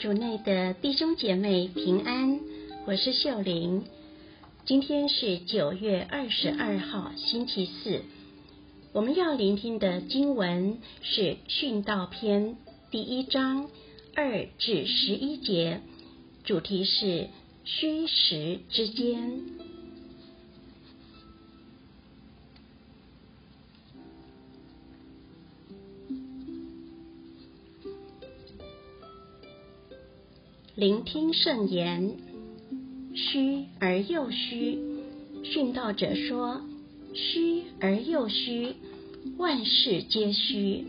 主内的弟兄姐妹平安，我是秀玲。今天是九月二十二号，星期四。我们要聆听的经文是《训道篇》第一章二至十一节，主题是虚实之间。聆听圣言，虚而又虚。训道者说：“虚而又虚，万事皆虚。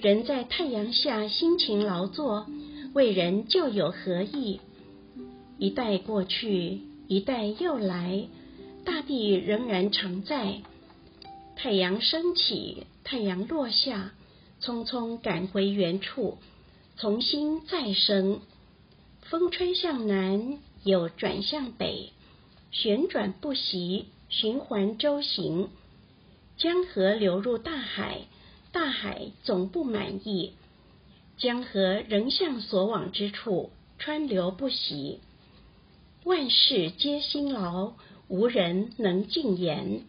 人在太阳下辛勤劳作，为人就有何益？一代过去，一代又来，大地仍然常在。太阳升起，太阳落下，匆匆赶回原处，重新再生。”风吹向南，又转向北，旋转不息，循环周行。江河流入大海，大海总不满意。江河仍向所往之处川流不息。万事皆辛劳，无人能尽言。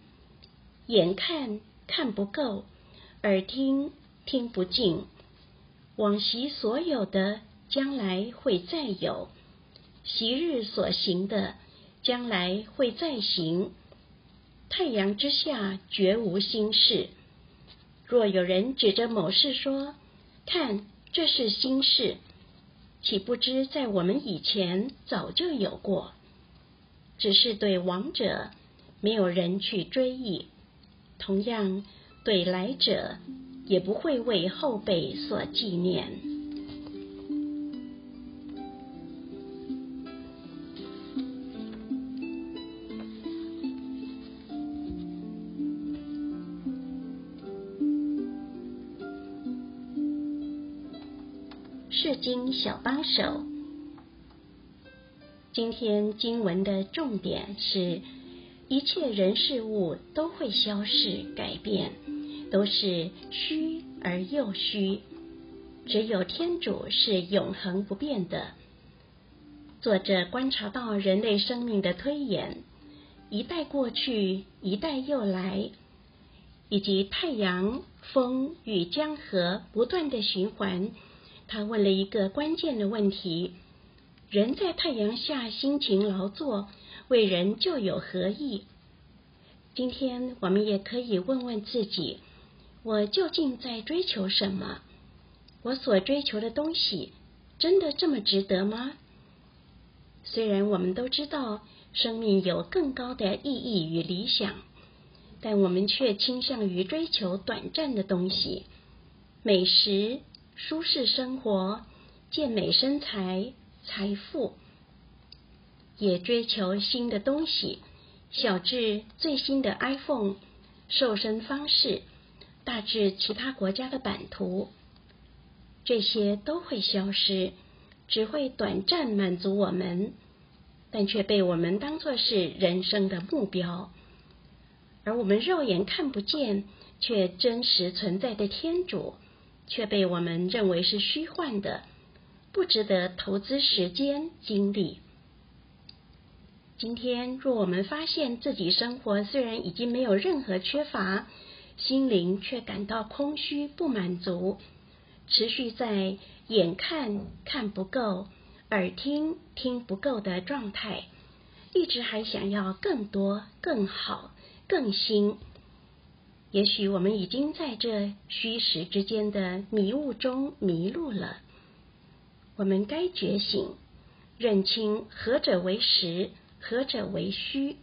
眼看看不够，耳听听不尽。往昔所有的。将来会再有，昔日所行的，将来会再行。太阳之下绝无新事。若有人指着某事说：“看，这是新事”，岂不知在我们以前早就有过？只是对亡者，没有人去追忆；同样，对来者，也不会为后辈所纪念。圣经小帮手，今天经文的重点是：一切人事物都会消逝改变，都是虚而又虚，只有天主是永恒不变的。作者观察到人类生命的推演，一代过去，一代又来，以及太阳、风与江河不断的循环。他问了一个关键的问题：人在太阳下辛勤劳作，为人就有何意？今天我们也可以问问自己：我究竟在追求什么？我所追求的东西真的这么值得吗？虽然我们都知道生命有更高的意义与理想，但我们却倾向于追求短暂的东西，美食。舒适生活、健美身材、财富，也追求新的东西，小至最新的 iPhone、瘦身方式，大至其他国家的版图，这些都会消失，只会短暂满足我们，但却被我们当作是人生的目标。而我们肉眼看不见却真实存在的天主。却被我们认为是虚幻的，不值得投资时间精力。今天，若我们发现自己生活虽然已经没有任何缺乏，心灵却感到空虚不满足，持续在眼看看不够、耳听听不够的状态，一直还想要更多、更好、更新。也许我们已经在这虚实之间的迷雾中迷路了。我们该觉醒，认清何者为实，何者为虚，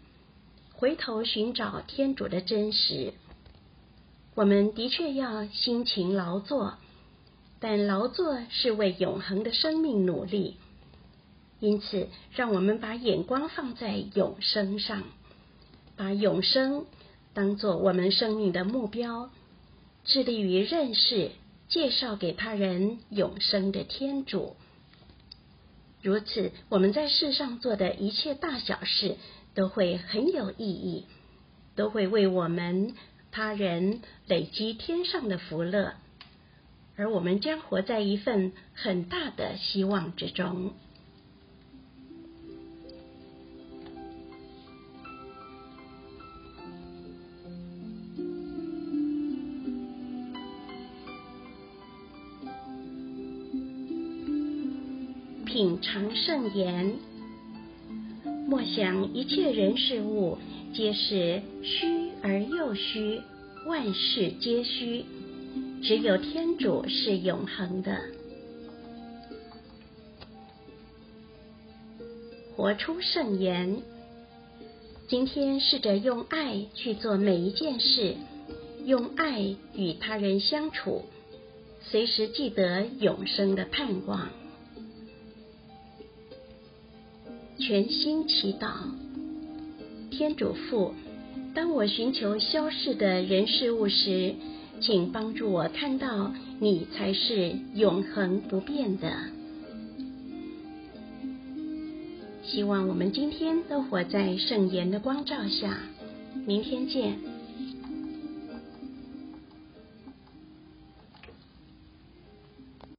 回头寻找天主的真实。我们的确要辛勤劳作，但劳作是为永恒的生命努力。因此，让我们把眼光放在永生上，把永生。当做我们生命的目标，致力于认识、介绍给他人永生的天主。如此，我们在世上做的一切大小事都会很有意义，都会为我们他人累积天上的福乐。而我们将活在一份很大的希望之中。品尝圣言，莫想一切人事物皆是虚而又虚，万事皆虚，只有天主是永恒的。活出圣言，今天试着用爱去做每一件事，用爱与他人相处，随时记得永生的盼望。全心祈祷，天主父，当我寻求消逝的人事物时，请帮助我看到你才是永恒不变的。希望我们今天都活在圣言的光照下。明天见。